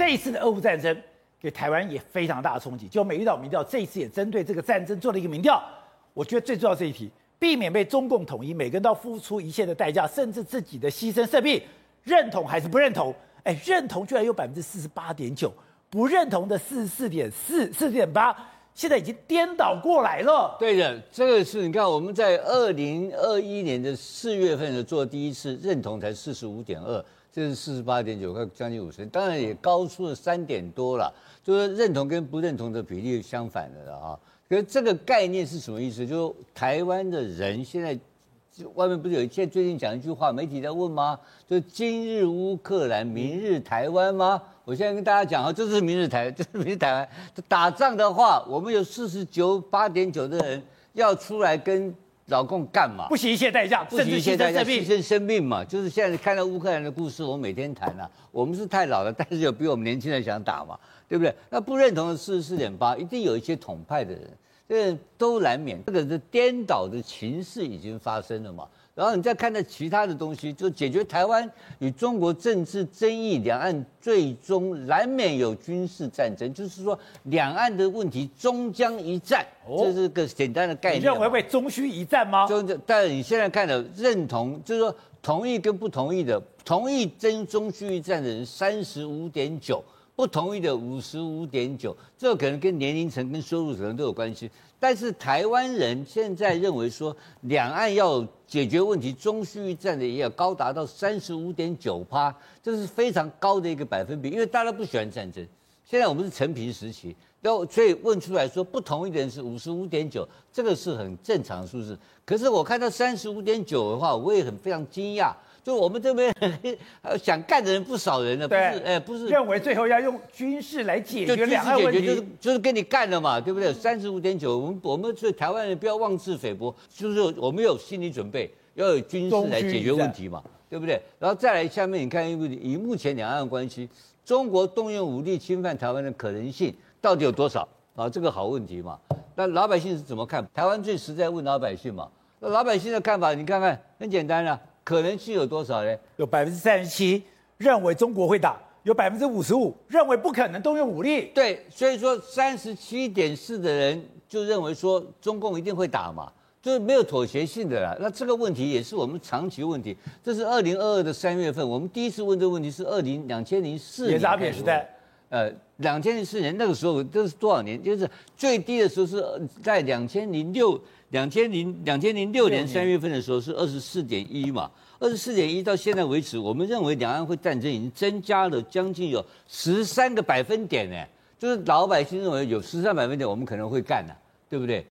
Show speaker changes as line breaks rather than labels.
这一次的俄乌战争给台湾也非常大的冲击。就美丽岛民调这一次也针对这个战争做了一个民调，我觉得最重要这一题，避免被中共统一，每个人都要付出一切的代价，甚至自己的牺牲生命，认同还是不认同？哎，认同居然有百分之四十八点九，不认同的四十四点四、四点八，现在已经颠倒过来了。
对的，这个是你看我们在二零二一年的四月份的做第一次认同才四十五点二，这是四十八点九，快将近五十，当然也高出了三点多了，就是认同跟不认同的比例相反的了啊。可是这个概念是什么意思？就是台湾的人现在。外面不是有一些最近讲一句话，媒体在问吗？就是今日乌克兰，明日台湾吗？我现在跟大家讲啊，这是明日台，这是明日台湾。打仗的话，我们有四十九八点九的人要出来跟老共干嘛？
不惜一切代价，
不惜一切代价，牺牲生命嘛。就是现在看到乌克兰的故事，我每天谈啊。我们是太老了，但是有比我们年轻人想打嘛，对不对？那不认同的四十四点八，一定有一些统派的人。这都难免，这个是颠倒的情势已经发生了嘛。然后你再看到其他的东西，就解决台湾与中国政治争议，两岸最终难免有军事战争，就是说两岸的问题终将一战，这是个简单的概念。
你认为会终须一战吗？
就但是你现在看的认同，就是说同意跟不同意的，同意真终须一战的人三十五点九。不同意的五十五点九，这个可能跟年龄层、跟收入层都有关系。但是台湾人现在认为说，两岸要解决问题，终须一战的也要高达到三十五点九趴，这是非常高的一个百分比。因为大家不喜欢战争，现在我们是承平时期，然后所以问出来说不同意的人是五十五点九，这个是很正常的数字。可是我看到三十五点九的话，我也很非常惊讶。就我们这边 想干的人不少人呢，不是？哎，不是
认为最后要用军事来解决两岸问题，
就是就是跟你干了嘛，对不对？三十五点九，我们我们是台湾人不要妄自菲薄，就是我们有心理准备，要有军事来解决问题嘛，对不对？然后再来下面你看，因为以目前两岸关系，中国动用武力侵犯台湾的可能性到底有多少啊？这个好问题嘛。那老百姓是怎么看？台湾最实在问老百姓嘛。那老百姓的看法，你看看，很简单啊。可能性有多少呢？
有百分之三十七认为中国会打，有百分之五十五认为不可能动用武力。
对，所以说三十七点四的人就认为说中共一定会打嘛，就是没有妥协性的啦。那这个问题也是我们长期问题。这是二零二二的三月份，我们第一次问这个问题是二零两千零四年。也是阿扁时代。呃，两千零四年那个时候这是多少年？就是最低的时候是在两千零六。两千零两千零六年三月份的时候是二十四点一嘛，二十四点一到现在为止，我们认为两岸会战争已经增加了将近有十三个百分点呢，就是老百姓认为有十三百分点我们可能会干的，对不对？